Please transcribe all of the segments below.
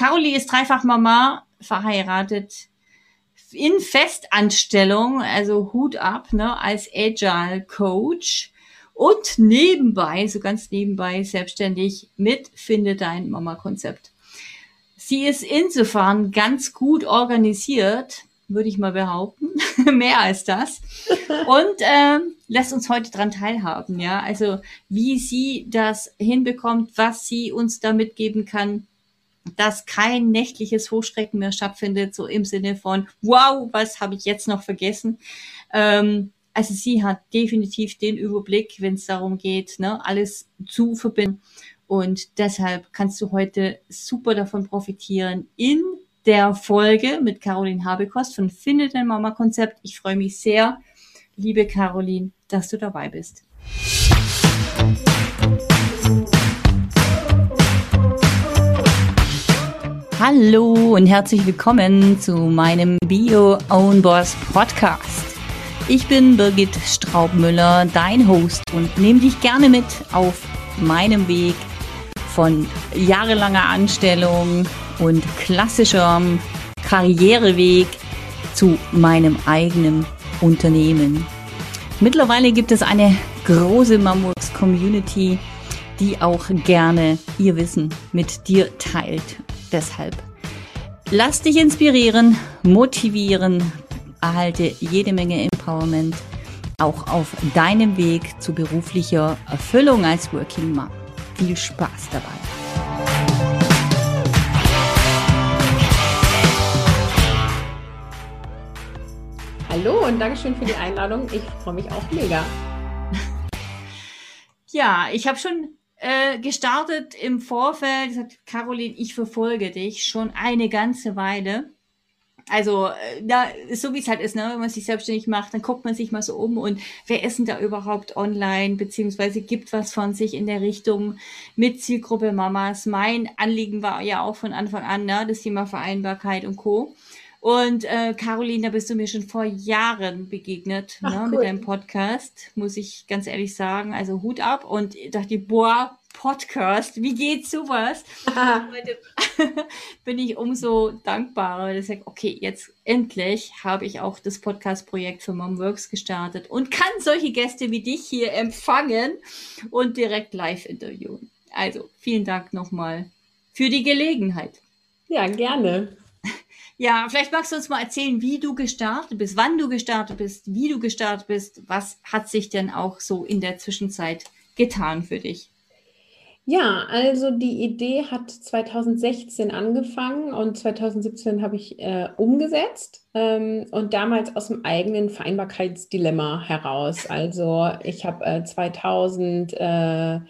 Caroline ist dreifach Mama, verheiratet, in Festanstellung, also Hut ab, ne, als Agile Coach und nebenbei, so ganz nebenbei, selbstständig mit Finde dein Mama Konzept. Sie ist insofern ganz gut organisiert, würde ich mal behaupten, mehr als das. Und ähm, lässt uns heute dran teilhaben, ja. Also wie sie das hinbekommt, was sie uns da mitgeben kann, dass kein nächtliches Hochschrecken mehr stattfindet, so im Sinne von, wow, was habe ich jetzt noch vergessen? Ähm, also sie hat definitiv den Überblick, wenn es darum geht, ne, alles zu verbinden. Und deshalb kannst du heute super davon profitieren in der Folge mit Caroline Habekost von Finde dein Mama Konzept. Ich freue mich sehr, liebe Caroline, dass du dabei bist. Hallo und herzlich willkommen zu meinem Bio Own Boss Podcast. Ich bin Birgit Straubmüller, dein Host und nehme dich gerne mit auf meinem Weg von jahrelanger Anstellung und klassischerem Karriereweg zu meinem eigenen Unternehmen. Mittlerweile gibt es eine große Mammuts-Community, die auch gerne ihr Wissen mit dir teilt Deshalb lass dich inspirieren, motivieren, erhalte jede Menge Empowerment auch auf deinem Weg zu beruflicher Erfüllung als Working Mom. Viel Spaß dabei. Hallo und Dankeschön für die Einladung. Ich freue mich auch mega. Ja, ich habe schon äh, gestartet im Vorfeld, gesagt, Caroline, ich verfolge dich schon eine ganze Weile. Also, äh, da, so wie es halt ist, ne? wenn man sich selbstständig macht, dann guckt man sich mal so um und wer ist denn da überhaupt online, beziehungsweise gibt was von sich in der Richtung mit Zielgruppe Mamas. Mein Anliegen war ja auch von Anfang an, ne? das Thema Vereinbarkeit und Co. Und äh, Caroline, da bist du mir schon vor Jahren begegnet Ach, ne, cool. mit deinem Podcast, muss ich ganz ehrlich sagen. Also Hut ab und dachte, boah, Podcast, wie geht sowas? Heute bin ich umso dankbarer, dass ich sage, okay, jetzt endlich habe ich auch das Podcast-Projekt für Momworks gestartet und kann solche Gäste wie dich hier empfangen und direkt live interviewen. Also vielen Dank nochmal für die Gelegenheit. Ja, gerne. Ja, vielleicht magst du uns mal erzählen, wie du gestartet bist, wann du gestartet bist, wie du gestartet bist. Was hat sich denn auch so in der Zwischenzeit getan für dich? Ja, also die Idee hat 2016 angefangen und 2017 habe ich äh, umgesetzt ähm, und damals aus dem eigenen Vereinbarkeitsdilemma heraus. Also ich habe äh, 2012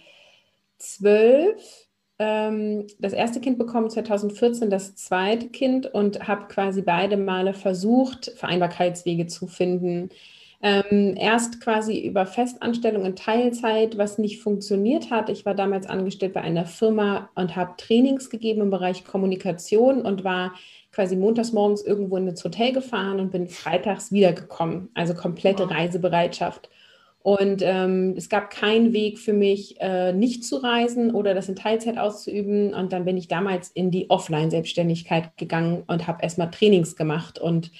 ähm, das erste Kind bekommen, 2014 das zweite Kind und habe quasi beide Male versucht, Vereinbarkeitswege zu finden. Ähm, erst quasi über Festanstellung in Teilzeit, was nicht funktioniert hat. Ich war damals angestellt bei einer Firma und habe Trainings gegeben im Bereich Kommunikation und war quasi montags morgens irgendwo in ins Hotel gefahren und bin freitags wiedergekommen. Also komplette wow. Reisebereitschaft. Und ähm, es gab keinen Weg für mich, äh, nicht zu reisen oder das in Teilzeit auszuüben. Und dann bin ich damals in die Offline-Selbstständigkeit gegangen und habe erstmal Trainings gemacht. Und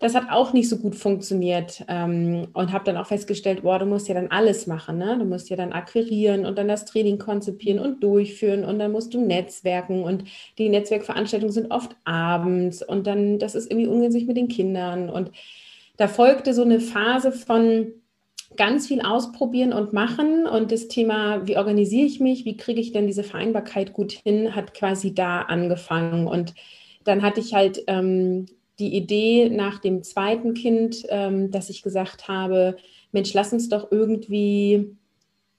das hat auch nicht so gut funktioniert ähm, und habe dann auch festgestellt, boah, du musst ja dann alles machen. Ne? Du musst ja dann akquirieren und dann das Training konzipieren und durchführen und dann musst du netzwerken und die Netzwerkveranstaltungen sind oft abends und dann, das ist irgendwie ungünstig mit den Kindern. Und da folgte so eine Phase von, ganz viel ausprobieren und machen. Und das Thema, wie organisiere ich mich, wie kriege ich denn diese Vereinbarkeit gut hin, hat quasi da angefangen. Und dann hatte ich halt ähm, die Idee nach dem zweiten Kind, ähm, dass ich gesagt habe, Mensch, lass uns doch irgendwie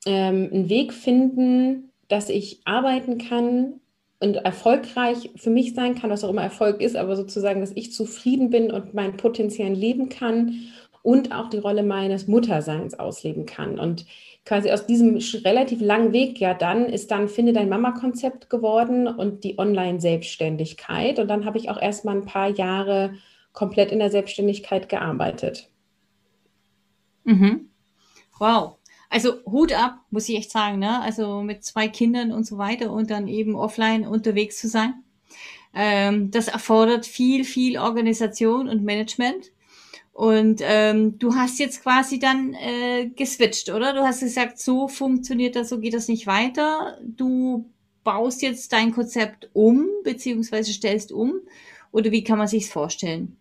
ähm, einen Weg finden, dass ich arbeiten kann und erfolgreich für mich sein kann, was auch immer Erfolg ist, aber sozusagen, dass ich zufrieden bin und mein Potenzial leben kann und auch die Rolle meines Mutterseins ausleben kann. Und quasi aus diesem relativ langen Weg ja dann ist dann Finde dein Mama-Konzept geworden und die Online-Selbstständigkeit. Und dann habe ich auch erstmal ein paar Jahre komplett in der Selbstständigkeit gearbeitet. Mhm. Wow. Also Hut ab, muss ich echt sagen, ne? Also mit zwei Kindern und so weiter und dann eben offline unterwegs zu sein. Ähm, das erfordert viel, viel Organisation und Management. Und ähm, du hast jetzt quasi dann äh, geswitcht, oder? Du hast gesagt, so funktioniert das, so geht das nicht weiter. Du baust jetzt dein Konzept um, beziehungsweise stellst um. Oder wie kann man sich's vorstellen?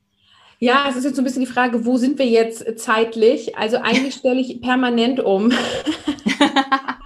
Ja, es ist jetzt so ein bisschen die Frage, wo sind wir jetzt zeitlich? Also eigentlich stelle ich permanent um.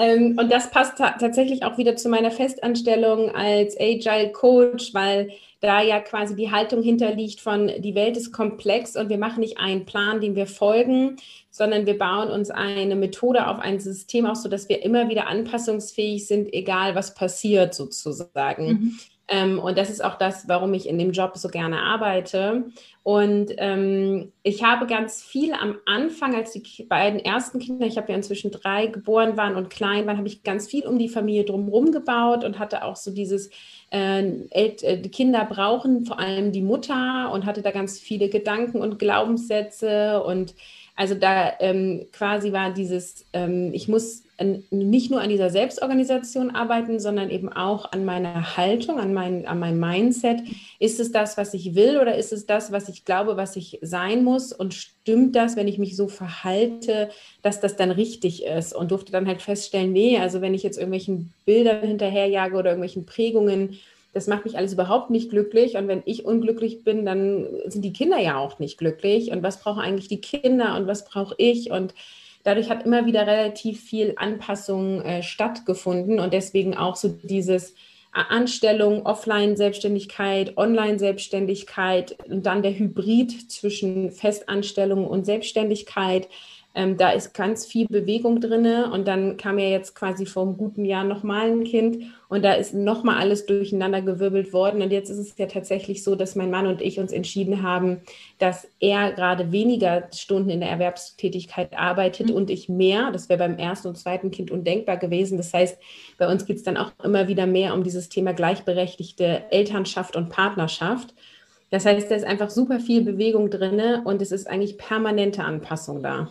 ähm, und das passt tatsächlich auch wieder zu meiner Festanstellung als Agile Coach, weil da ja quasi die Haltung hinterliegt von, die Welt ist komplex und wir machen nicht einen Plan, dem wir folgen, sondern wir bauen uns eine Methode auf ein System aus, sodass wir immer wieder anpassungsfähig sind, egal was passiert sozusagen. Mhm. Ähm, und das ist auch das, warum ich in dem Job so gerne arbeite. Und ähm, ich habe ganz viel am Anfang, als die beiden ersten Kinder, ich habe ja inzwischen drei geboren waren und klein waren, habe ich ganz viel um die Familie drumherum gebaut und hatte auch so dieses, äh, äh, die Kinder brauchen vor allem die Mutter und hatte da ganz viele Gedanken und Glaubenssätze und also da ähm, quasi war dieses, ähm, ich muss nicht nur an dieser Selbstorganisation arbeiten, sondern eben auch an meiner Haltung, an, mein, an meinem Mindset. Ist es das, was ich will oder ist es das, was ich glaube, was ich sein muss? Und stimmt das, wenn ich mich so verhalte, dass das dann richtig ist? Und durfte dann halt feststellen, nee, also wenn ich jetzt irgendwelchen Bildern hinterherjage oder irgendwelchen Prägungen, das macht mich alles überhaupt nicht glücklich. Und wenn ich unglücklich bin, dann sind die Kinder ja auch nicht glücklich. Und was brauchen eigentlich die Kinder und was brauche ich? Und dadurch hat immer wieder relativ viel Anpassung äh, stattgefunden und deswegen auch so dieses äh, Anstellung, Offline-Selbstständigkeit, Online-Selbstständigkeit und dann der Hybrid zwischen Festanstellung und Selbstständigkeit ähm, da ist ganz viel Bewegung drin und dann kam ja jetzt quasi vor einem guten Jahr nochmal ein Kind und da ist nochmal alles durcheinander gewirbelt worden und jetzt ist es ja tatsächlich so, dass mein Mann und ich uns entschieden haben, dass er gerade weniger Stunden in der Erwerbstätigkeit arbeitet mhm. und ich mehr. Das wäre beim ersten und zweiten Kind undenkbar gewesen. Das heißt, bei uns geht es dann auch immer wieder mehr um dieses Thema gleichberechtigte Elternschaft und Partnerschaft. Das heißt, da ist einfach super viel Bewegung drin und es ist eigentlich permanente Anpassung da.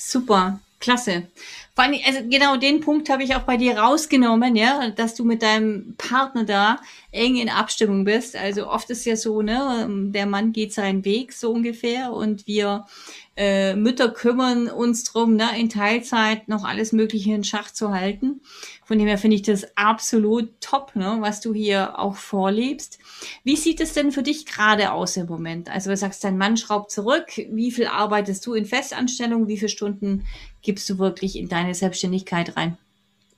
Super, klasse. Vor allem, also genau den Punkt habe ich auch bei dir rausgenommen, ja, dass du mit deinem Partner da eng in Abstimmung bist. Also oft ist ja so, ne, der Mann geht seinen Weg so ungefähr und wir äh, Mütter kümmern uns drum, ne, in Teilzeit noch alles Mögliche in Schach zu halten. Von dem her finde ich das absolut top, ne, was du hier auch vorlebst. Wie sieht es denn für dich gerade aus im Moment? Also du sagst, dein Mann schraubt zurück. Wie viel arbeitest du in Festanstellung? Wie viele Stunden gibst du wirklich in deine Selbstständigkeit rein?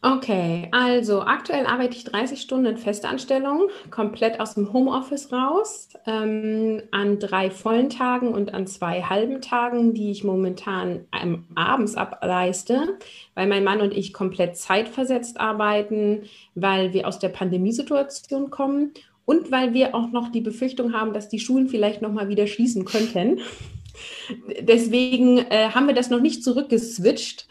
Okay, also aktuell arbeite ich 30 Stunden in Festanstellung, komplett aus dem Homeoffice raus, ähm, an drei vollen Tagen und an zwei halben Tagen, die ich momentan ähm, abends ableiste, weil mein Mann und ich komplett zeitversetzt arbeiten, weil wir aus der Pandemiesituation kommen und weil wir auch noch die Befürchtung haben, dass die Schulen vielleicht noch mal wieder schließen könnten. Deswegen äh, haben wir das noch nicht zurückgeswitcht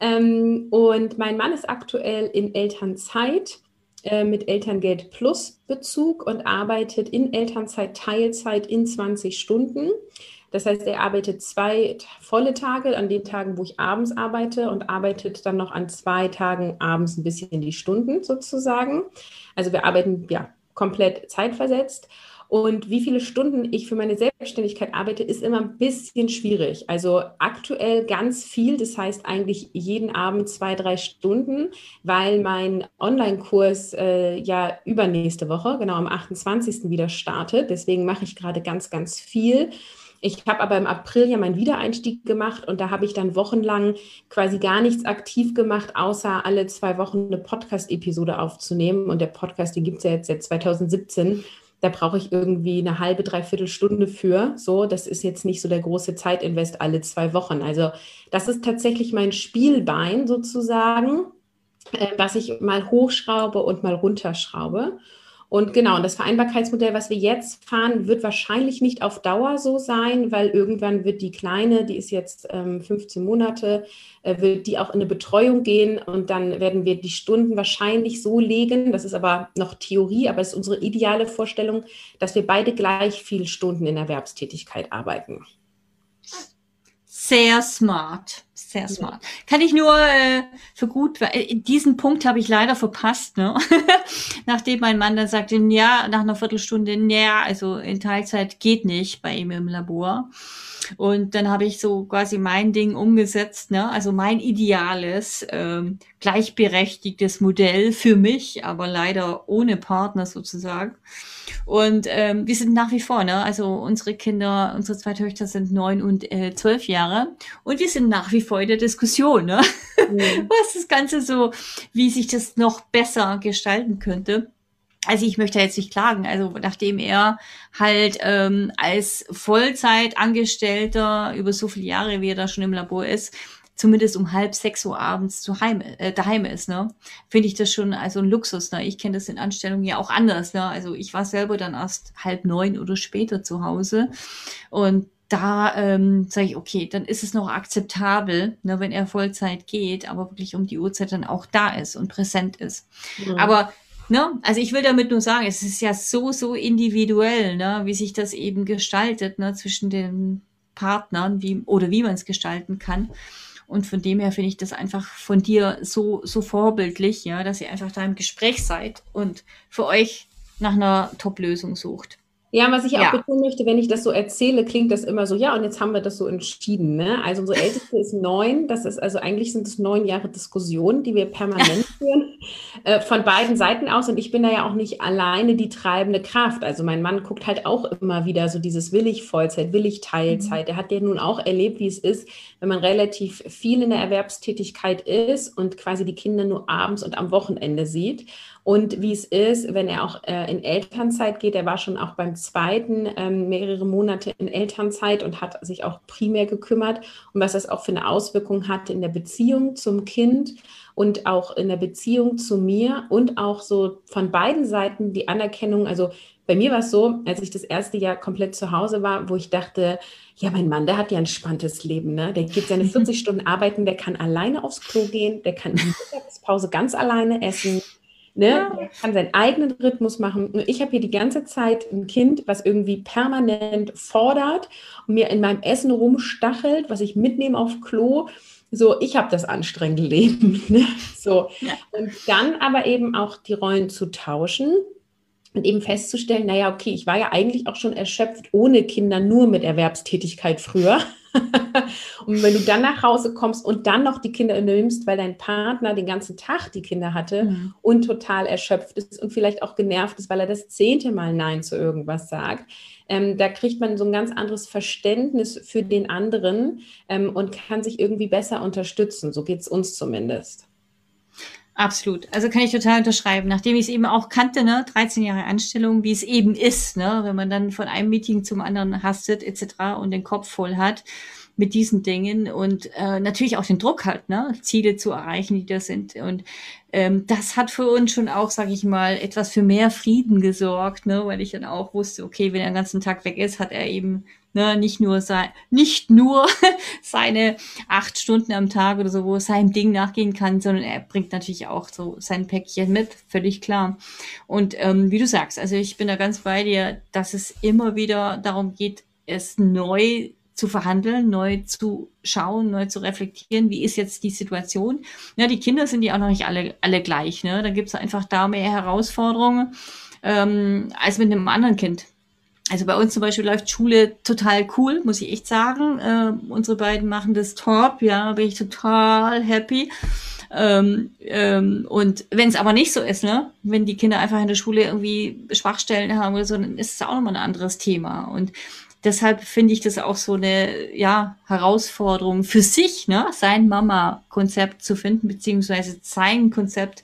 ähm, und mein Mann ist aktuell in Elternzeit äh, mit Elterngeld Plus Bezug und arbeitet in Elternzeit Teilzeit in 20 Stunden. Das heißt, er arbeitet zwei volle Tage an den Tagen, wo ich abends arbeite und arbeitet dann noch an zwei Tagen abends ein bisschen die Stunden sozusagen. Also wir arbeiten ja komplett zeitversetzt. Und wie viele Stunden ich für meine Selbstständigkeit arbeite, ist immer ein bisschen schwierig. Also aktuell ganz viel, das heißt eigentlich jeden Abend zwei, drei Stunden, weil mein Online-Kurs äh, ja übernächste Woche, genau am 28. wieder startet. Deswegen mache ich gerade ganz, ganz viel. Ich habe aber im April ja meinen Wiedereinstieg gemacht und da habe ich dann wochenlang quasi gar nichts aktiv gemacht, außer alle zwei Wochen eine Podcast-Episode aufzunehmen. Und der Podcast, den gibt es ja jetzt seit 2017 da brauche ich irgendwie eine halbe, dreiviertel Stunde für. So, das ist jetzt nicht so der große Zeitinvest alle zwei Wochen. Also das ist tatsächlich mein Spielbein sozusagen, äh, was ich mal hochschraube und mal runterschraube. Und genau, das Vereinbarkeitsmodell, was wir jetzt fahren, wird wahrscheinlich nicht auf Dauer so sein, weil irgendwann wird die Kleine, die ist jetzt ähm, 15 Monate, äh, wird die auch in eine Betreuung gehen und dann werden wir die Stunden wahrscheinlich so legen, das ist aber noch Theorie, aber es ist unsere ideale Vorstellung, dass wir beide gleich viele Stunden in Erwerbstätigkeit arbeiten. Sehr smart, Sehr smart. Ja. Kann ich nur äh, für gut, äh, diesen Punkt habe ich leider verpasst, ne? Nachdem mein Mann dann sagte, ja, nach einer Viertelstunde, ja, also in Teilzeit geht nicht bei ihm im Labor. Und dann habe ich so quasi mein Ding umgesetzt, ne? also mein ideales, ähm, gleichberechtigtes Modell für mich, aber leider ohne Partner sozusagen. Und ähm, wir sind nach wie vor, ne? also unsere Kinder, unsere zwei Töchter sind neun und äh, zwölf Jahre und wir sind nach wie vor in der Diskussion, ne? Mhm. was das Ganze so, wie sich das noch besser gestalten könnte also ich möchte jetzt nicht klagen. Also nachdem er halt ähm, als Vollzeitangestellter über so viele Jahre, wie er da schon im Labor ist, zumindest um halb sechs Uhr abends zu Heim, äh, daheim ist, ne, finde ich das schon also ein Luxus. Ne? Ich kenne das in Anstellungen ja auch anders. Ne? Also ich war selber dann erst halb neun oder später zu Hause und da ähm, sage ich, okay, dann ist es noch akzeptabel, ne, wenn er Vollzeit geht, aber wirklich um die Uhrzeit dann auch da ist und präsent ist. Mhm. Aber Ne? Also ich will damit nur sagen, es ist ja so, so individuell, ne? wie sich das eben gestaltet ne? zwischen den Partnern wie, oder wie man es gestalten kann. Und von dem her finde ich das einfach von dir so, so vorbildlich, ja, dass ihr einfach da im Gespräch seid und für euch nach einer Top-Lösung sucht. Ja, was ich ja. auch betonen möchte, wenn ich das so erzähle, klingt das immer so, ja, und jetzt haben wir das so entschieden. Ne? Also unsere Älteste ist neun, das ist also eigentlich sind es neun Jahre Diskussion, die wir permanent führen, äh, von beiden Seiten aus. Und ich bin da ja auch nicht alleine die treibende Kraft. Also mein Mann guckt halt auch immer wieder so dieses will ich Vollzeit, will ich Teilzeit. Mhm. Er hat ja nun auch erlebt, wie es ist, wenn man relativ viel in der Erwerbstätigkeit ist und quasi die Kinder nur abends und am Wochenende sieht und wie es ist, wenn er auch äh, in Elternzeit geht. Er war schon auch beim zweiten ähm, mehrere Monate in Elternzeit und hat sich auch primär gekümmert und was das auch für eine Auswirkung hatte in der Beziehung zum Kind und auch in der Beziehung zu mir und auch so von beiden Seiten die Anerkennung. Also bei mir war es so, als ich das erste Jahr komplett zu Hause war, wo ich dachte, ja, mein Mann, der hat ja ein spannendes Leben, ne? Der geht seine 40 Stunden arbeiten, der kann alleine aufs Klo gehen, der kann in der Mittagspause ganz alleine essen, Ne? Ja. kann seinen eigenen Rhythmus machen. Und ich habe hier die ganze Zeit ein Kind, was irgendwie permanent fordert und mir in meinem Essen rumstachelt, was ich mitnehme auf Klo. So, ich habe das anstrengende Leben. Ne? So. Ja. Und dann aber eben auch die Rollen zu tauschen und eben festzustellen, naja, okay, ich war ja eigentlich auch schon erschöpft ohne Kinder, nur mit Erwerbstätigkeit früher. und wenn du dann nach Hause kommst und dann noch die Kinder nimmst, weil dein Partner den ganzen Tag die Kinder hatte mhm. und total erschöpft ist und vielleicht auch genervt ist, weil er das zehnte Mal Nein zu irgendwas sagt, ähm, da kriegt man so ein ganz anderes Verständnis für den anderen ähm, und kann sich irgendwie besser unterstützen. So geht es uns zumindest. Absolut. Also kann ich total unterschreiben. Nachdem ich es eben auch kannte, ne, 13 Jahre Anstellung, wie es eben ist, ne, wenn man dann von einem Meeting zum anderen hastet etc. und den Kopf voll hat mit diesen Dingen und äh, natürlich auch den Druck hat, ne, Ziele zu erreichen, die da sind. Und ähm, das hat für uns schon auch, sage ich mal, etwas für mehr Frieden gesorgt, ne, weil ich dann auch wusste, okay, wenn er den ganzen Tag weg ist, hat er eben Ne, nicht nur sein, nicht nur seine acht Stunden am Tag oder so, wo er seinem Ding nachgehen kann, sondern er bringt natürlich auch so sein Päckchen mit, völlig klar. Und ähm, wie du sagst, also ich bin da ganz bei dir, dass es immer wieder darum geht, es neu zu verhandeln, neu zu schauen, neu zu reflektieren, wie ist jetzt die Situation. Ja, die Kinder sind ja auch noch nicht alle, alle gleich. Ne? Da gibt es einfach da mehr Herausforderungen ähm, als mit einem anderen Kind. Also bei uns zum Beispiel läuft Schule total cool, muss ich echt sagen. Äh, unsere beiden machen das top, ja, bin ich total happy. Ähm, ähm, und wenn es aber nicht so ist, ne, wenn die Kinder einfach in der Schule irgendwie Schwachstellen haben oder so, dann ist es auch nochmal ein anderes Thema. Und deshalb finde ich das auch so eine ja, Herausforderung für sich, ne, sein Mama-Konzept zu finden, beziehungsweise sein Konzept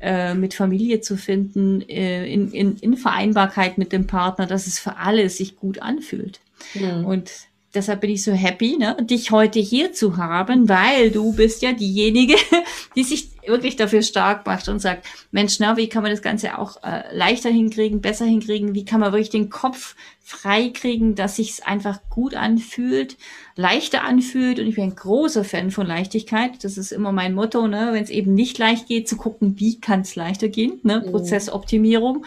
äh, mit Familie zu finden, äh, in, in, in Vereinbarkeit mit dem Partner, dass es für alle sich gut anfühlt. Mhm. Und deshalb bin ich so happy, ne, dich heute hier zu haben, weil du bist ja diejenige, die sich wirklich dafür stark macht und sagt, Mensch, na, wie kann man das Ganze auch äh, leichter hinkriegen, besser hinkriegen, wie kann man wirklich den Kopf frei kriegen, dass sich's einfach gut anfühlt, leichter anfühlt? Und ich bin ein großer Fan von Leichtigkeit, das ist immer mein Motto, ne, wenn es eben nicht leicht geht, zu gucken, wie kann es leichter gehen, ne, mhm. Prozessoptimierung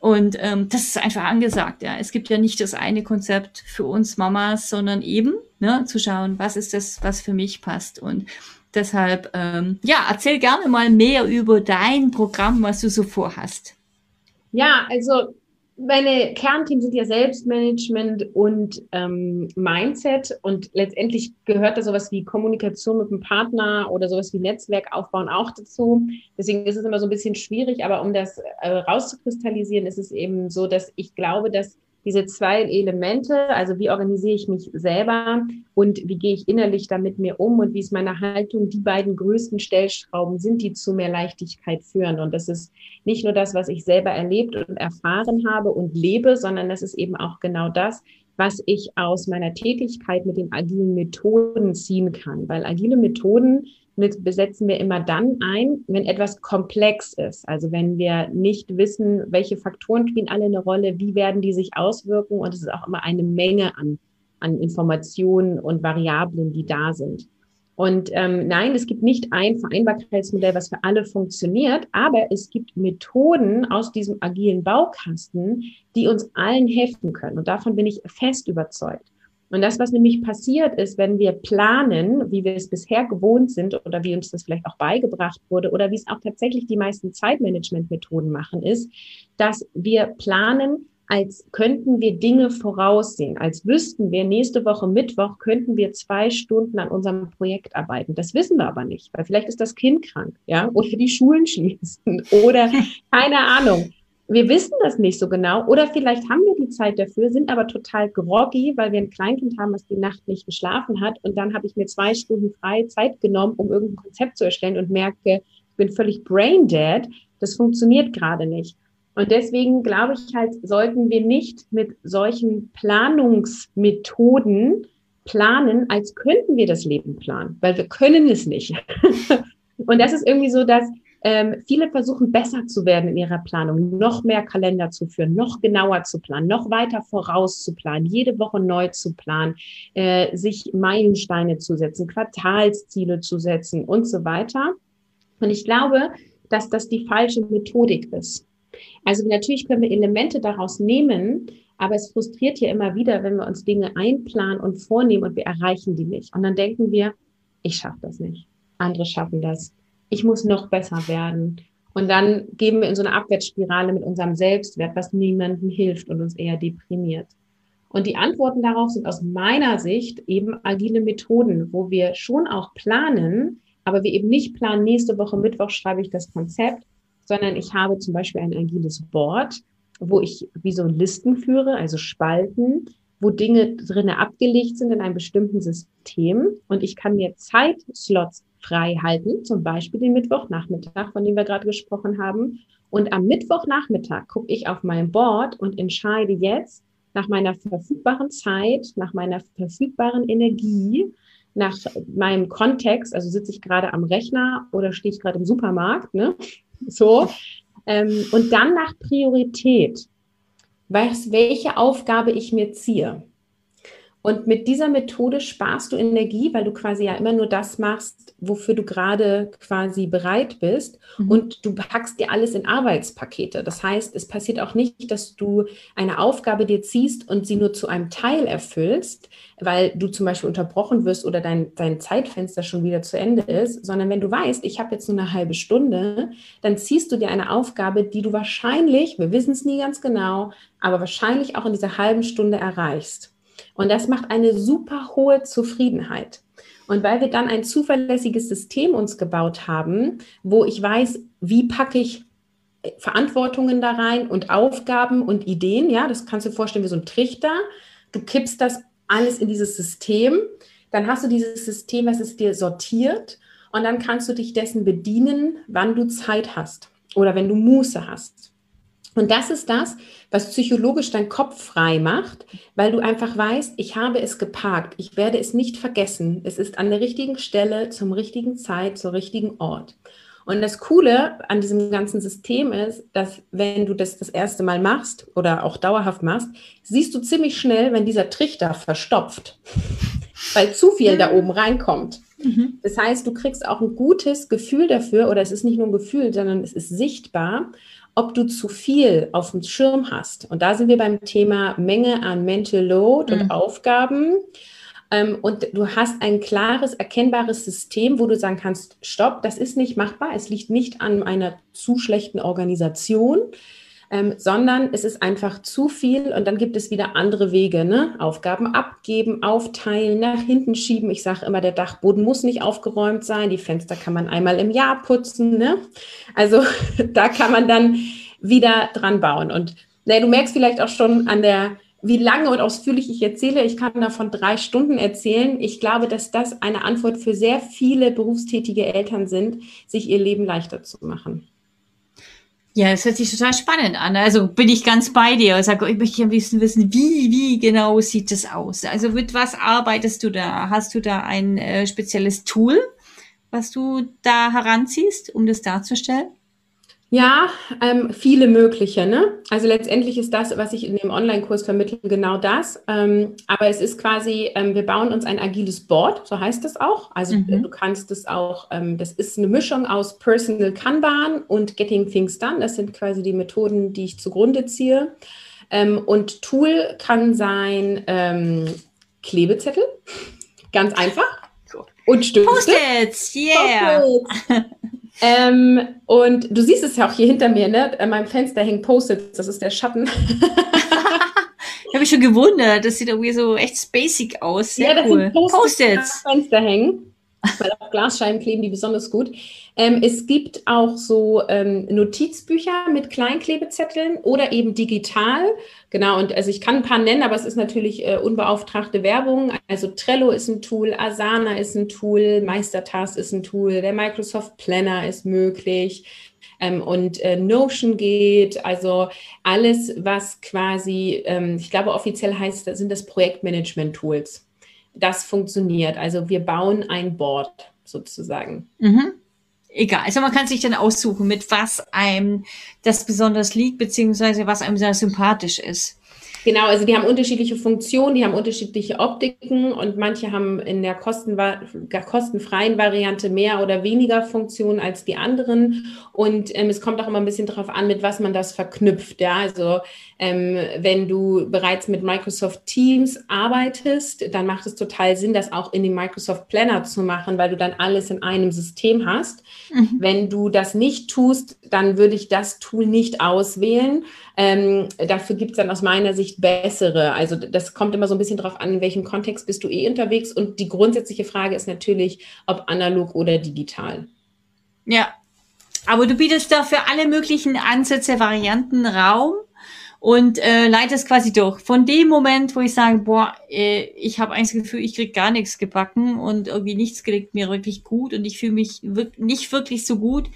Und ähm, das ist einfach angesagt, ja. Es gibt ja nicht das eine Konzept für uns Mamas, sondern eben ne, zu schauen, was ist das, was für mich passt. Und deshalb, ähm, ja, erzähl gerne mal mehr über dein Programm, was du so vorhast. Ja, also meine Kernthemen sind ja Selbstmanagement und ähm, Mindset und letztendlich gehört da sowas wie Kommunikation mit dem Partner oder sowas wie Netzwerk aufbauen auch dazu. Deswegen ist es immer so ein bisschen schwierig, aber um das äh, rauszukristallisieren, ist es eben so, dass ich glaube, dass diese zwei Elemente, also wie organisiere ich mich selber und wie gehe ich innerlich damit mir um und wie ist meine Haltung, die beiden größten Stellschrauben sind, die zu mehr Leichtigkeit führen. Und das ist nicht nur das, was ich selber erlebt und erfahren habe und lebe, sondern das ist eben auch genau das, was ich aus meiner Tätigkeit mit den agilen Methoden ziehen kann. Weil agile Methoden mit besetzen wir immer dann ein, wenn etwas komplex ist. Also wenn wir nicht wissen, welche Faktoren spielen alle eine Rolle, wie werden die sich auswirken und es ist auch immer eine Menge an, an Informationen und Variablen, die da sind. Und ähm, nein, es gibt nicht ein Vereinbarkeitsmodell, was für alle funktioniert, aber es gibt Methoden aus diesem agilen Baukasten, die uns allen helfen können. Und davon bin ich fest überzeugt. Und das, was nämlich passiert ist, wenn wir planen, wie wir es bisher gewohnt sind oder wie uns das vielleicht auch beigebracht wurde oder wie es auch tatsächlich die meisten Zeitmanagement-Methoden machen, ist, dass wir planen, als könnten wir Dinge voraussehen, als wüssten wir, nächste Woche Mittwoch könnten wir zwei Stunden an unserem Projekt arbeiten. Das wissen wir aber nicht, weil vielleicht ist das Kind krank, ja, oder die Schulen schließen oder keine Ahnung wir wissen das nicht so genau oder vielleicht haben wir die Zeit dafür, sind aber total groggy, weil wir ein Kleinkind haben, was die Nacht nicht geschlafen hat und dann habe ich mir zwei Stunden frei Zeit genommen, um irgendein Konzept zu erstellen und merke, ich bin völlig brain dead. Das funktioniert gerade nicht. Und deswegen glaube ich halt, sollten wir nicht mit solchen Planungsmethoden planen, als könnten wir das Leben planen, weil wir können es nicht. und das ist irgendwie so, dass ähm, viele versuchen besser zu werden in ihrer Planung, noch mehr Kalender zu führen, noch genauer zu planen, noch weiter voraus zu planen, jede Woche neu zu planen, äh, sich Meilensteine zu setzen, Quartalsziele zu setzen und so weiter. Und ich glaube, dass das die falsche Methodik ist. Also natürlich können wir Elemente daraus nehmen, aber es frustriert ja immer wieder, wenn wir uns Dinge einplanen und vornehmen und wir erreichen die nicht. Und dann denken wir, ich schaffe das nicht. Andere schaffen das ich muss noch besser werden. Und dann gehen wir in so eine Abwärtsspirale mit unserem Selbstwert, was niemandem hilft und uns eher deprimiert. Und die Antworten darauf sind aus meiner Sicht eben agile Methoden, wo wir schon auch planen, aber wir eben nicht planen, nächste Woche Mittwoch schreibe ich das Konzept, sondern ich habe zum Beispiel ein agiles Board, wo ich wie so Listen führe, also Spalten, wo Dinge drinne abgelegt sind in einem bestimmten System und ich kann mir Zeitslots frei halten, zum Beispiel den Mittwochnachmittag, von dem wir gerade gesprochen haben. Und am Mittwochnachmittag gucke ich auf mein Board und entscheide jetzt nach meiner verfügbaren Zeit, nach meiner verfügbaren Energie, nach meinem Kontext, also sitze ich gerade am Rechner oder stehe ich gerade im Supermarkt, ne? So. Ähm, und dann nach Priorität, weiß, welche Aufgabe ich mir ziehe. Und mit dieser Methode sparst du Energie, weil du quasi ja immer nur das machst, wofür du gerade quasi bereit bist. Mhm. Und du packst dir alles in Arbeitspakete. Das heißt, es passiert auch nicht, dass du eine Aufgabe dir ziehst und sie nur zu einem Teil erfüllst, weil du zum Beispiel unterbrochen wirst oder dein, dein Zeitfenster schon wieder zu Ende ist, sondern wenn du weißt, ich habe jetzt nur eine halbe Stunde, dann ziehst du dir eine Aufgabe, die du wahrscheinlich, wir wissen es nie ganz genau, aber wahrscheinlich auch in dieser halben Stunde erreichst. Und das macht eine super hohe Zufriedenheit. Und weil wir dann ein zuverlässiges System uns gebaut haben, wo ich weiß, wie packe ich Verantwortungen da rein und Aufgaben und Ideen, ja, das kannst du dir vorstellen wie so ein Trichter. Du kippst das alles in dieses System, dann hast du dieses System, was es dir sortiert und dann kannst du dich dessen bedienen, wann du Zeit hast oder wenn du Muße hast. Und das ist das, was psychologisch dein Kopf frei macht, weil du einfach weißt, ich habe es geparkt, ich werde es nicht vergessen. Es ist an der richtigen Stelle, zum richtigen Zeit, zur richtigen Ort. Und das Coole an diesem ganzen System ist, dass wenn du das das erste Mal machst oder auch dauerhaft machst, siehst du ziemlich schnell, wenn dieser Trichter verstopft, weil zu viel da oben reinkommt. Mhm. Das heißt, du kriegst auch ein gutes Gefühl dafür, oder es ist nicht nur ein Gefühl, sondern es ist sichtbar, ob du zu viel auf dem Schirm hast. Und da sind wir beim Thema Menge an Mental Load mhm. und Aufgaben. Ähm, und du hast ein klares, erkennbares System, wo du sagen kannst, stopp, das ist nicht machbar, es liegt nicht an einer zu schlechten Organisation, ähm, sondern es ist einfach zu viel und dann gibt es wieder andere Wege. Ne? Aufgaben abgeben, aufteilen, nach hinten schieben. Ich sage immer, der Dachboden muss nicht aufgeräumt sein, die Fenster kann man einmal im Jahr putzen. Ne? Also da kann man dann wieder dran bauen. Und ne, du merkst vielleicht auch schon an der wie lange und ausführlich ich erzähle. Ich kann davon drei Stunden erzählen. Ich glaube, dass das eine Antwort für sehr viele berufstätige Eltern sind, sich ihr Leben leichter zu machen. Ja, es hört sich total spannend an. Also bin ich ganz bei dir. Ich sage, ich möchte am liebsten wissen, wie, wie genau sieht es aus? Also mit was arbeitest du da? Hast du da ein äh, spezielles Tool, was du da heranziehst, um das darzustellen? Ja, ähm, viele mögliche. Ne? Also letztendlich ist das, was ich in dem Online-Kurs vermittle, genau das. Ähm, aber es ist quasi, ähm, wir bauen uns ein agiles Board, so heißt es auch. Also mhm. du kannst es auch, ähm, das ist eine Mischung aus Personal Kanban und Getting Things Done. Das sind quasi die Methoden, die ich zugrunde ziehe. Ähm, und Tool kann sein ähm, Klebezettel, ganz einfach. Und Stifte. Post-its, yeah. Post Ähm, und du siehst es ja auch hier hinter mir, ne? An meinem Fenster hängen Post-its, das ist der Schatten. ich habe mich schon gewundert, das sieht irgendwie so echt spacig aus. Sehr ja, das cool. sind Post-its, am Fenster hängen weil auf Glasscheiben kleben die besonders gut. Ähm, es gibt auch so ähm, Notizbücher mit Kleinklebezetteln oder eben digital. Genau, und also ich kann ein paar nennen, aber es ist natürlich äh, unbeauftragte Werbung. Also Trello ist ein Tool, Asana ist ein Tool, Meistertask ist ein Tool, der Microsoft Planner ist möglich. Ähm, und äh, Notion geht, also alles, was quasi, ähm, ich glaube offiziell heißt, sind das Projektmanagement-Tools das funktioniert. Also wir bauen ein Board sozusagen. Mhm. Egal. Also man kann sich dann aussuchen, mit was einem das besonders liegt, beziehungsweise was einem sehr sympathisch ist. Genau, also die haben unterschiedliche Funktionen, die haben unterschiedliche Optiken und manche haben in der kostenfreien Variante mehr oder weniger Funktionen als die anderen. Und ähm, es kommt auch immer ein bisschen darauf an, mit was man das verknüpft. Ja, also ähm, wenn du bereits mit Microsoft Teams arbeitest, dann macht es total Sinn, das auch in den Microsoft Planner zu machen, weil du dann alles in einem System hast. Mhm. Wenn du das nicht tust, dann würde ich das Tool nicht auswählen. Ähm, dafür gibt es dann aus meiner Sicht Sicht bessere? Also das kommt immer so ein bisschen darauf an, in welchem Kontext bist du eh unterwegs. Und die grundsätzliche Frage ist natürlich, ob analog oder digital. Ja, aber du bietest da für alle möglichen Ansätze, Varianten Raum und äh, leitest quasi durch. Von dem Moment, wo ich sage, boah, äh, ich habe eigentlich das Gefühl, ich krieg gar nichts gebacken und irgendwie nichts gelingt mir wirklich gut und ich fühle mich wir nicht wirklich so gut,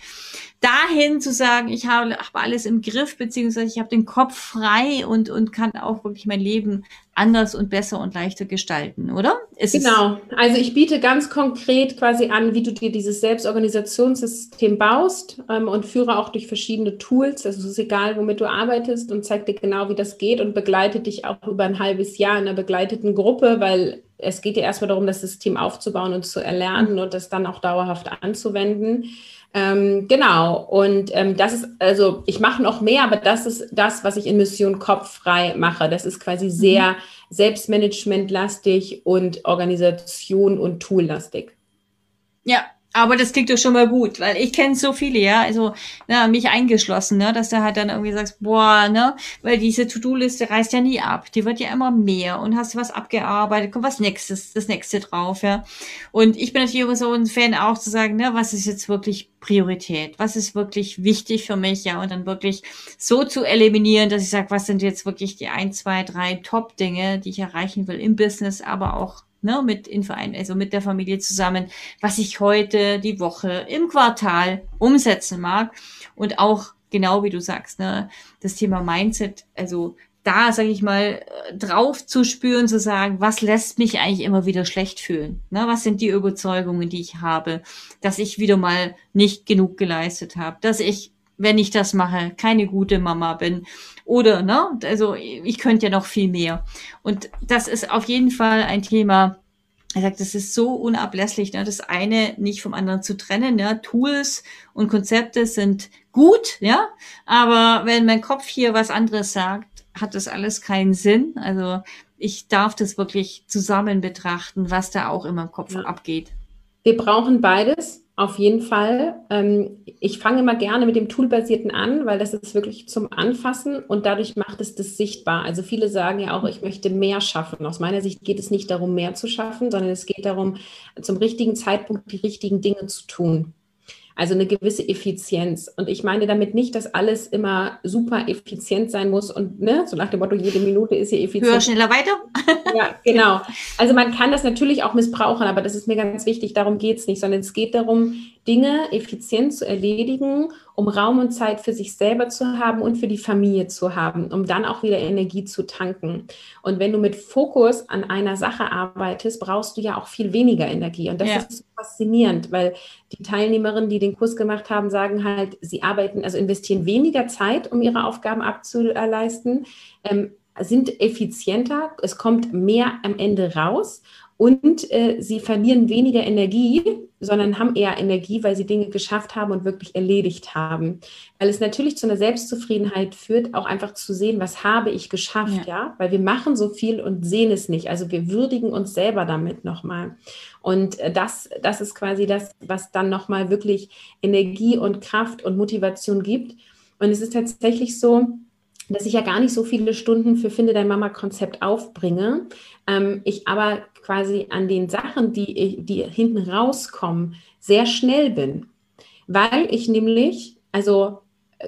dahin zu sagen, ich habe hab alles im Griff, beziehungsweise ich habe den Kopf frei und, und kann auch wirklich mein Leben anders und besser und leichter gestalten, oder? Ist genau. Also ich biete ganz konkret quasi an, wie du dir dieses Selbstorganisationssystem baust ähm, und führe auch durch verschiedene Tools. Also es ist egal, womit du arbeitest und zeig dir genau, wie das geht und begleite dich auch über ein halbes Jahr in einer begleiteten Gruppe, weil es geht ja erstmal darum, das System aufzubauen und zu erlernen und das dann auch dauerhaft anzuwenden. Ähm, genau, und ähm, das ist, also ich mache noch mehr, aber das ist das, was ich in Mission Kopffrei mache. Das ist quasi mhm. sehr mhm. selbstmanagementlastig und Organisation und Toollastig. Ja, aber das klingt doch schon mal gut, weil ich kenne so viele, ja, also na, mich eingeschlossen, ne, dass du halt dann irgendwie sagst, boah, ne, weil diese To-Do-Liste reißt ja nie ab, die wird ja immer mehr und hast du was abgearbeitet, kommt was nächstes, das nächste drauf, ja. Und ich bin natürlich immer so ein Fan auch zu sagen, ne, was ist jetzt wirklich Priorität, was ist wirklich wichtig für mich, ja, und dann wirklich so zu eliminieren, dass ich sage, was sind jetzt wirklich die ein, zwei, drei Top-Dinge, die ich erreichen will im Business, aber auch ne, mit in Verein, also mit der Familie zusammen, was ich heute, die Woche, im Quartal umsetzen mag. Und auch genau wie du sagst, ne, das Thema Mindset, also da, sage ich mal, drauf zu spüren, zu sagen, was lässt mich eigentlich immer wieder schlecht fühlen? Ne? Was sind die Überzeugungen, die ich habe, dass ich wieder mal nicht genug geleistet habe, dass ich, wenn ich das mache, keine gute Mama bin oder, ne, also ich könnte ja noch viel mehr. Und das ist auf jeden Fall ein Thema, er sagt, das ist so unablässlich, ne, das eine nicht vom anderen zu trennen. Ja. Tools und Konzepte sind gut, ja, aber wenn mein Kopf hier was anderes sagt, hat das alles keinen Sinn. Also ich darf das wirklich zusammen betrachten, was da auch in meinem Kopf ja. abgeht. Wir brauchen beides. Auf jeden Fall. Ähm, ich fange immer gerne mit dem Toolbasierten an, weil das ist wirklich zum Anfassen und dadurch macht es das sichtbar. Also viele sagen ja auch, ich möchte mehr schaffen. Aus meiner Sicht geht es nicht darum, mehr zu schaffen, sondern es geht darum, zum richtigen Zeitpunkt die richtigen Dinge zu tun. Also eine gewisse Effizienz. Und ich meine damit nicht, dass alles immer super effizient sein muss und ne, so nach dem Motto, jede Minute ist hier effizient. Höher, schneller, weiter. ja, genau. Also man kann das natürlich auch missbrauchen, aber das ist mir ganz wichtig. Darum geht es nicht, sondern es geht darum, Dinge effizient zu erledigen, um Raum und Zeit für sich selber zu haben und für die Familie zu haben, um dann auch wieder Energie zu tanken. Und wenn du mit Fokus an einer Sache arbeitest, brauchst du ja auch viel weniger Energie. Und das ja. ist faszinierend, weil die Teilnehmerinnen, die den Kurs gemacht haben, sagen halt, sie arbeiten, also investieren weniger Zeit, um ihre Aufgaben abzuleisten. Ähm, sind effizienter, es kommt mehr am Ende raus und äh, sie verlieren weniger Energie, sondern haben eher Energie, weil sie Dinge geschafft haben und wirklich erledigt haben. Weil es natürlich zu einer Selbstzufriedenheit führt, auch einfach zu sehen, was habe ich geschafft, ja? ja? Weil wir machen so viel und sehen es nicht. Also wir würdigen uns selber damit nochmal. Und äh, das, das ist quasi das, was dann nochmal wirklich Energie und Kraft und Motivation gibt. Und es ist tatsächlich so, dass ich ja gar nicht so viele Stunden für Finde dein Mama-Konzept aufbringe. Ähm, ich aber quasi an den Sachen, die, die hinten rauskommen, sehr schnell bin. Weil ich nämlich, also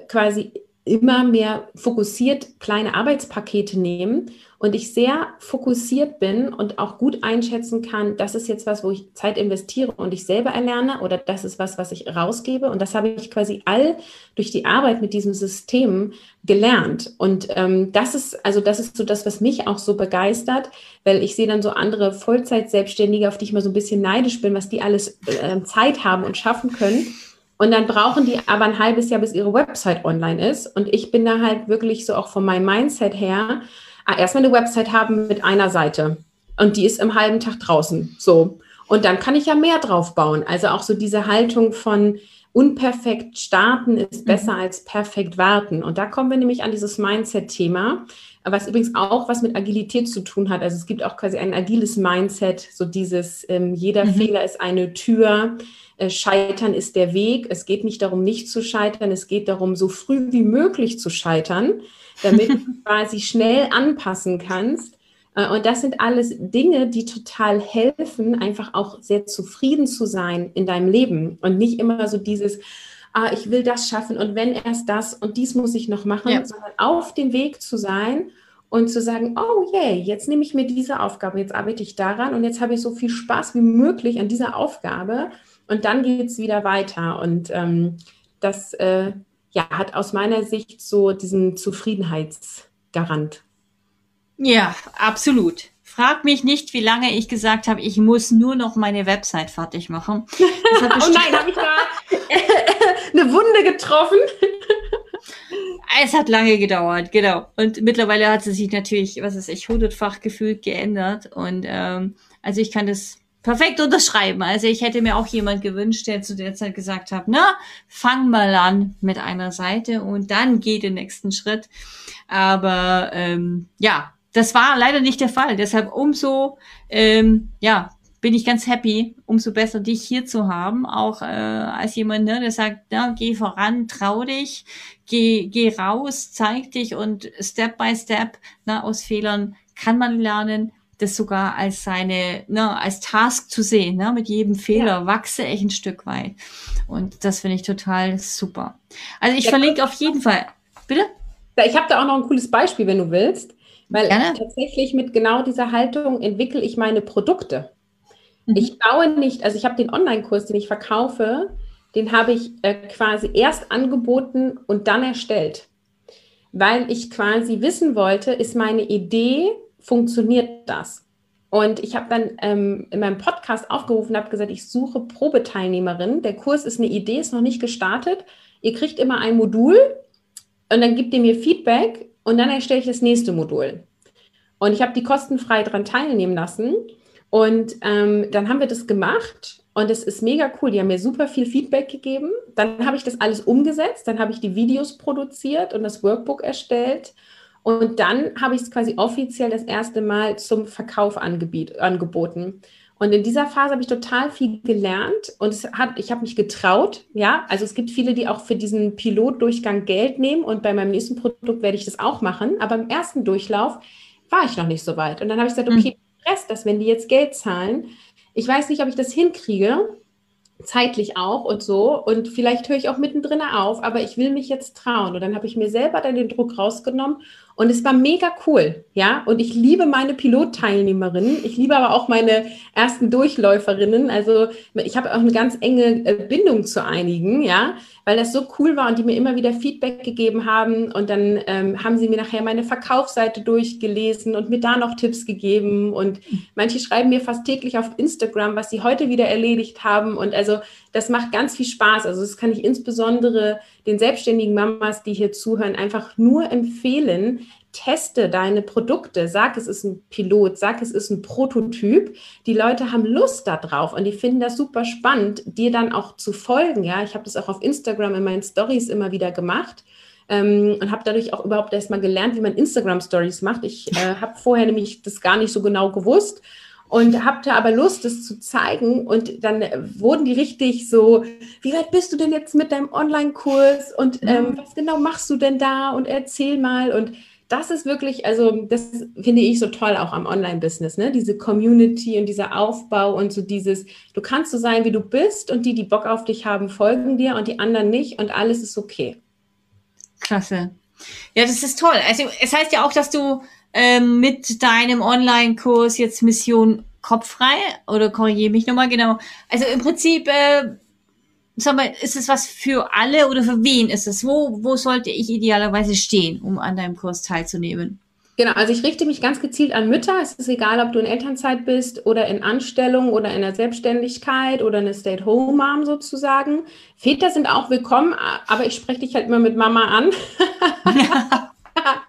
quasi immer mehr fokussiert kleine Arbeitspakete nehme und ich sehr fokussiert bin und auch gut einschätzen kann, das ist jetzt was, wo ich Zeit investiere und ich selber erlerne oder das ist was, was ich rausgebe. Und das habe ich quasi all durch die Arbeit mit diesem System gelernt. Und ähm, das ist, also das ist so das, was mich auch so begeistert, weil ich sehe dann so andere Vollzeit-Selbstständige, auf die ich mal so ein bisschen neidisch bin, was die alles äh, Zeit haben und schaffen können. Und dann brauchen die aber ein halbes Jahr, bis ihre Website online ist. Und ich bin da halt wirklich so auch von meinem Mindset her, erstmal eine Website haben mit einer Seite. Und die ist im halben Tag draußen. So. Und dann kann ich ja mehr drauf bauen. Also auch so diese Haltung von unperfekt starten ist mhm. besser als perfekt warten. Und da kommen wir nämlich an dieses Mindset-Thema, was übrigens auch was mit Agilität zu tun hat. Also es gibt auch quasi ein agiles Mindset, so dieses, ähm, jeder mhm. Fehler ist eine Tür. Äh, scheitern ist der Weg. Es geht nicht darum, nicht zu scheitern. Es geht darum, so früh wie möglich zu scheitern, damit du quasi schnell anpassen kannst. Äh, und das sind alles Dinge, die total helfen, einfach auch sehr zufrieden zu sein in deinem Leben und nicht immer so dieses, ah, ich will das schaffen und wenn erst das und dies muss ich noch machen, ja. sondern auf dem Weg zu sein und zu sagen, oh yay, jetzt nehme ich mir diese Aufgabe, jetzt arbeite ich daran und jetzt habe ich so viel Spaß wie möglich an dieser Aufgabe und dann geht es wieder weiter. Und ähm, das äh, ja, hat aus meiner Sicht so diesen Zufriedenheitsgarant. Ja, absolut. Frag mich nicht, wie lange ich gesagt habe, ich muss nur noch meine Website fertig machen. oh nein, habe ich da eine Wunde getroffen? es hat lange gedauert, genau. Und mittlerweile hat sie sich natürlich, was ist ich, hundertfach gefühlt geändert. Und ähm, also ich kann das perfekt unterschreiben. Also ich hätte mir auch jemand gewünscht, der zu der Zeit gesagt hat, na, fang mal an mit einer Seite und dann geh den nächsten Schritt. Aber ähm, ja, das war leider nicht der Fall. Deshalb umso, ähm, ja, bin ich ganz happy, umso besser dich hier zu haben, auch äh, als jemand, ne, der sagt, na, geh voran, trau dich, geh, geh raus, zeig dich und Step by Step, na, aus Fehlern kann man lernen das sogar als seine, ne, als Task zu sehen, ne, mit jedem Fehler ja. wachse ich ein Stück weit. Und das finde ich total super. Also ich ja, verlinke auf jeden Fall. Bitte? Ich habe da auch noch ein cooles Beispiel, wenn du willst. Weil tatsächlich mit genau dieser Haltung entwickle ich meine Produkte. Mhm. Ich baue nicht, also ich habe den Online-Kurs, den ich verkaufe, den habe ich äh, quasi erst angeboten und dann erstellt. Weil ich quasi wissen wollte, ist meine Idee funktioniert das? Und ich habe dann ähm, in meinem Podcast aufgerufen und habe gesagt, ich suche Probeteilnehmerinnen. Der Kurs ist eine Idee, ist noch nicht gestartet. Ihr kriegt immer ein Modul und dann gibt ihr mir Feedback und dann erstelle ich das nächste Modul. Und ich habe die kostenfrei daran teilnehmen lassen. Und ähm, dann haben wir das gemacht und es ist mega cool. Die haben mir super viel Feedback gegeben. Dann habe ich das alles umgesetzt. Dann habe ich die Videos produziert und das Workbook erstellt. Und dann habe ich es quasi offiziell das erste Mal zum Verkauf angeboten. Und in dieser Phase habe ich total viel gelernt und es hat, ich habe mich getraut, ja. Also es gibt viele, die auch für diesen Pilotdurchgang Geld nehmen und bei meinem nächsten Produkt werde ich das auch machen. Aber im ersten Durchlauf war ich noch nicht so weit. Und dann habe ich gesagt, okay, Stress, dass wenn die jetzt Geld zahlen, ich weiß nicht, ob ich das hinkriege, zeitlich auch und so. Und vielleicht höre ich auch mittendrin auf, aber ich will mich jetzt trauen. Und dann habe ich mir selber dann den Druck rausgenommen und es war mega cool, ja. Und ich liebe meine Pilotteilnehmerinnen. Ich liebe aber auch meine ersten Durchläuferinnen. Also ich habe auch eine ganz enge äh, Bindung zu einigen, ja, weil das so cool war und die mir immer wieder Feedback gegeben haben. Und dann ähm, haben sie mir nachher meine Verkaufsseite durchgelesen und mir da noch Tipps gegeben. Und manche schreiben mir fast täglich auf Instagram, was sie heute wieder erledigt haben. Und also das macht ganz viel Spaß. Also das kann ich insbesondere den selbstständigen Mamas, die hier zuhören, einfach nur empfehlen. Teste deine Produkte. Sag, es ist ein Pilot. Sag, es ist ein Prototyp. Die Leute haben Lust darauf und die finden das super spannend, dir dann auch zu folgen. Ja, ich habe das auch auf Instagram in meinen Stories immer wieder gemacht. Ähm, und habe dadurch auch überhaupt erst mal gelernt, wie man Instagram Stories macht. Ich äh, habe vorher nämlich das gar nicht so genau gewusst und hatte aber Lust, das zu zeigen. Und dann wurden die richtig so, wie weit bist du denn jetzt mit deinem Online-Kurs und ähm, mhm. was genau machst du denn da und erzähl mal. Und das ist wirklich, also das finde ich so toll auch am Online-Business, ne? Diese Community und dieser Aufbau und so dieses, du kannst so sein, wie du bist und die, die Bock auf dich haben, folgen dir und die anderen nicht und alles ist okay. Klasse. Ja, das ist toll. Also es heißt ja auch, dass du ähm, mit deinem Online-Kurs jetzt Mission Kopffrei oder korrigiere mich nochmal genau. Also im Prinzip, äh, sag mal, ist es was für alle oder für wen ist es? Wo, wo sollte ich idealerweise stehen, um an deinem Kurs teilzunehmen? Genau, also ich richte mich ganz gezielt an Mütter. Es ist egal, ob du in Elternzeit bist oder in Anstellung oder in der Selbstständigkeit oder eine Stay-at-home-Mom sozusagen. Väter sind auch willkommen, aber ich spreche dich halt immer mit Mama an. ja,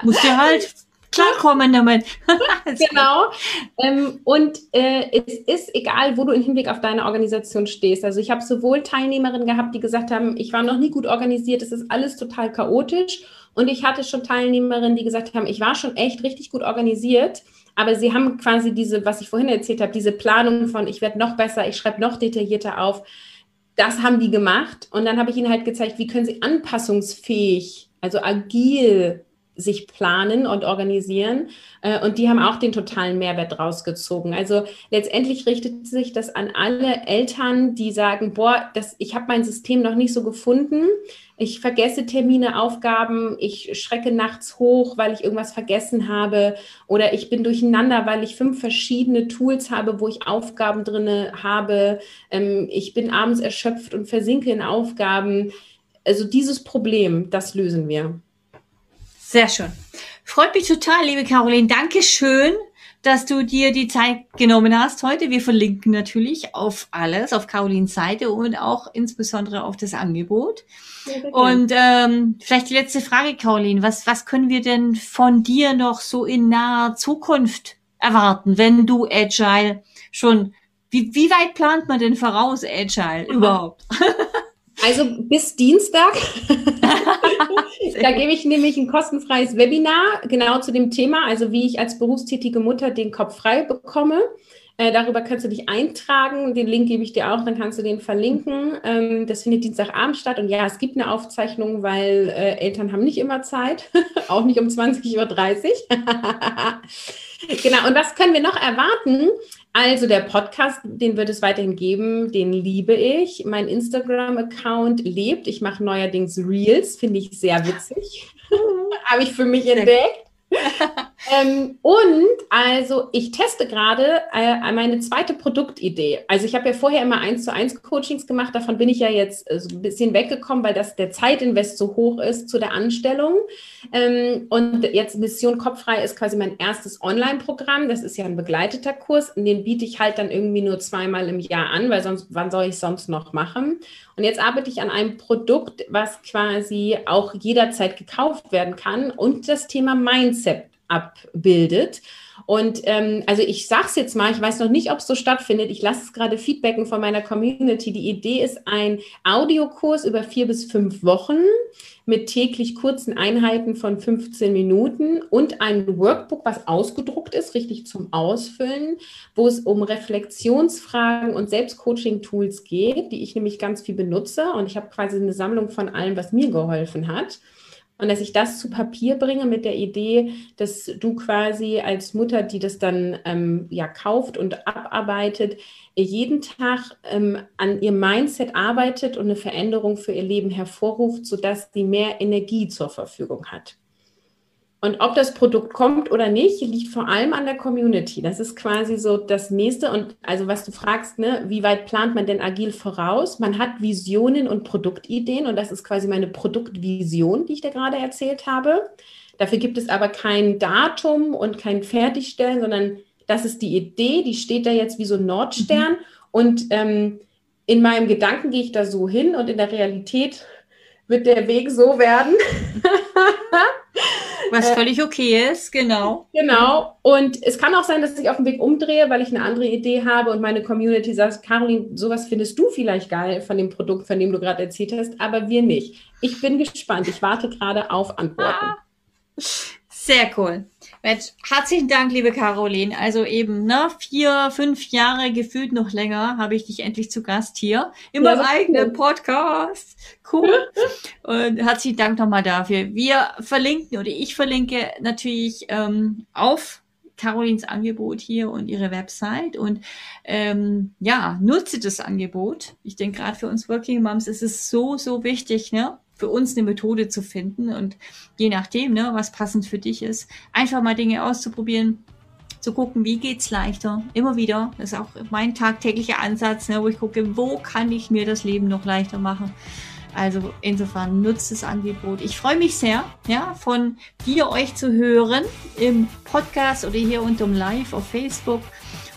musst du halt klarkommen damit. genau. Ähm, und äh, es ist egal, wo du im Hinblick auf deine Organisation stehst. Also ich habe sowohl Teilnehmerinnen gehabt, die gesagt haben, ich war noch nie gut organisiert, es ist alles total chaotisch. Und ich hatte schon Teilnehmerinnen, die gesagt haben, ich war schon echt richtig gut organisiert. Aber sie haben quasi diese, was ich vorhin erzählt habe, diese Planung von, ich werde noch besser, ich schreibe noch detaillierter auf. Das haben die gemacht. Und dann habe ich ihnen halt gezeigt, wie können sie anpassungsfähig, also agil sich planen und organisieren. Äh, und die haben auch den totalen Mehrwert rausgezogen. Also letztendlich richtet sich das an alle Eltern, die sagen, boah, das, ich habe mein System noch nicht so gefunden. Ich vergesse Termine, Aufgaben, ich schrecke nachts hoch, weil ich irgendwas vergessen habe oder ich bin durcheinander, weil ich fünf verschiedene Tools habe, wo ich Aufgaben drin habe. Ähm, ich bin abends erschöpft und versinke in Aufgaben. Also dieses Problem, das lösen wir. Sehr schön. Freut mich total, liebe Caroline. Dankeschön, dass du dir die Zeit genommen hast heute. Wir verlinken natürlich auf alles, auf Carolins Seite und auch insbesondere auf das Angebot. Und ähm, vielleicht die letzte Frage, Caroline. Was, was können wir denn von dir noch so in naher Zukunft erwarten, wenn du Agile schon, wie, wie weit plant man denn voraus Agile überhaupt? Also bis Dienstag. da gebe ich nämlich ein kostenfreies Webinar genau zu dem Thema, also wie ich als berufstätige Mutter den Kopf frei bekomme. Äh, darüber kannst du dich eintragen. Den Link gebe ich dir auch, dann kannst du den verlinken. Ähm, das findet Dienstagabend statt. Und ja, es gibt eine Aufzeichnung, weil äh, Eltern haben nicht immer Zeit, auch nicht um 20.30 Uhr. genau, und was können wir noch erwarten? Also der Podcast, den wird es weiterhin geben, den liebe ich. Mein Instagram-Account lebt. Ich mache neuerdings Reels, finde ich sehr witzig. Habe ich für mich entdeckt. ähm, und also ich teste gerade äh, meine zweite Produktidee. Also ich habe ja vorher immer eins zu eins Coachings gemacht. Davon bin ich ja jetzt äh, so ein bisschen weggekommen, weil das der Zeitinvest so hoch ist zu der Anstellung. Ähm, und jetzt Mission Kopffrei ist quasi mein erstes Online-Programm. Das ist ja ein begleiteter Kurs. Und den biete ich halt dann irgendwie nur zweimal im Jahr an, weil sonst, wann soll ich sonst noch machen? Und jetzt arbeite ich an einem Produkt, was quasi auch jederzeit gekauft werden kann und das Thema Mindset abbildet. Und ähm, also ich sage es jetzt mal, ich weiß noch nicht, ob es so stattfindet. Ich lasse es gerade feedbacken von meiner Community. Die Idee ist ein Audiokurs über vier bis fünf Wochen mit täglich kurzen Einheiten von 15 Minuten und ein Workbook, was ausgedruckt ist, richtig zum Ausfüllen, wo es um Reflexionsfragen und Selbstcoaching-Tools geht, die ich nämlich ganz viel benutze. Und ich habe quasi eine Sammlung von allem, was mir geholfen hat. Und dass ich das zu Papier bringe mit der Idee, dass du quasi als Mutter, die das dann ähm, ja kauft und abarbeitet, jeden Tag ähm, an ihr Mindset arbeitet und eine Veränderung für ihr Leben hervorruft, sodass sie mehr Energie zur Verfügung hat. Und ob das Produkt kommt oder nicht, liegt vor allem an der Community. Das ist quasi so das nächste. Und also was du fragst, ne, wie weit plant man denn agil voraus? Man hat Visionen und Produktideen und das ist quasi meine Produktvision, die ich dir gerade erzählt habe. Dafür gibt es aber kein Datum und kein Fertigstellen, sondern das ist die Idee, die steht da jetzt wie so ein Nordstern. Mhm. Und ähm, in meinem Gedanken gehe ich da so hin und in der Realität wird der Weg so werden. Was äh, völlig okay ist, genau. Genau. Und es kann auch sein, dass ich auf dem Weg umdrehe, weil ich eine andere Idee habe und meine Community sagt, Caroline, sowas findest du vielleicht geil von dem Produkt, von dem du gerade erzählt hast, aber wir nicht. Ich bin gespannt. Ich warte gerade auf Antworten. Ah. Sehr cool. Mensch, herzlichen Dank, liebe Caroline. Also eben, ne, vier, fünf Jahre gefühlt noch länger habe ich dich endlich zu Gast hier in ja, meinem eigenen cool. Podcast. Cool. Und herzlichen Dank nochmal dafür. Wir verlinken oder ich verlinke natürlich ähm, auf Carolins Angebot hier und ihre Website und ähm, ja, nutze das Angebot. Ich denke, gerade für uns Working Moms ist es so, so wichtig, ne? Für uns eine Methode zu finden und je nachdem, ne, was passend für dich ist, einfach mal Dinge auszuprobieren, zu gucken, wie geht's leichter, immer wieder. Das ist auch mein tagtäglicher Ansatz, ne, wo ich gucke, wo kann ich mir das Leben noch leichter machen. Also insofern nutzt das Angebot. Ich freue mich sehr, ja, von dir euch zu hören im Podcast oder hier unterm Live auf Facebook.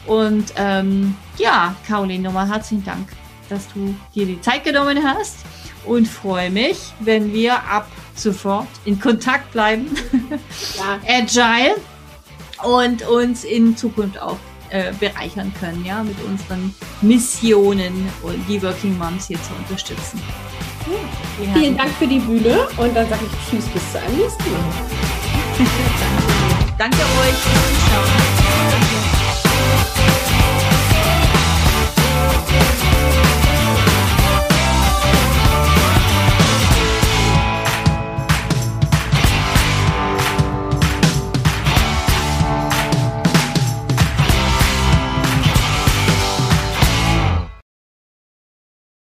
Und ähm, ja, Caroline, nochmal herzlichen Dank, dass du dir die Zeit genommen hast und freue mich, wenn wir ab sofort in Kontakt bleiben. Ja. Agile und uns in Zukunft auch äh, bereichern können, ja, mit unseren Missionen und die Working Moms hier zu unterstützen. Ja, Vielen Dank für die Bühne und dann sage ich Tschüss bis zu einem nächsten Mal. Danke euch Zuschauen.